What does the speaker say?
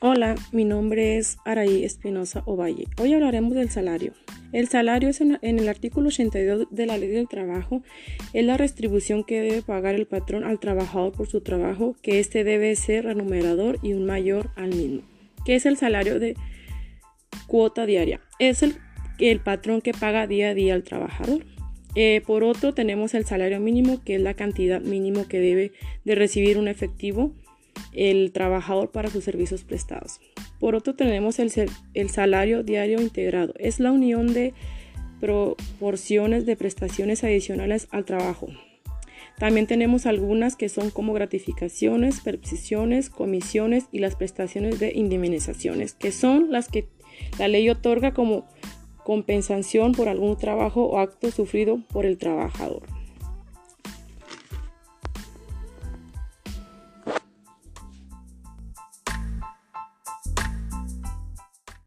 Hola, mi nombre es Araí Espinosa Ovalle. Hoy hablaremos del salario. El salario es en, el artículo 82 de la Ley del Trabajo, es la retribución que debe pagar el patrón al trabajador por su trabajo, que éste debe ser remunerador y un mayor al mismo. ¿Qué es el salario de cuota diaria? Es el, el patrón que paga día a día al trabajador. Eh, por otro, tenemos el salario mínimo, que es la cantidad mínimo que debe de recibir un efectivo el trabajador para sus servicios prestados. Por otro, tenemos el, el salario diario integrado. Es la unión de proporciones de prestaciones adicionales al trabajo. También tenemos algunas que son como gratificaciones, percepciones, comisiones y las prestaciones de indemnizaciones, que son las que la ley otorga como compensación por algún trabajo o acto sufrido por el trabajador.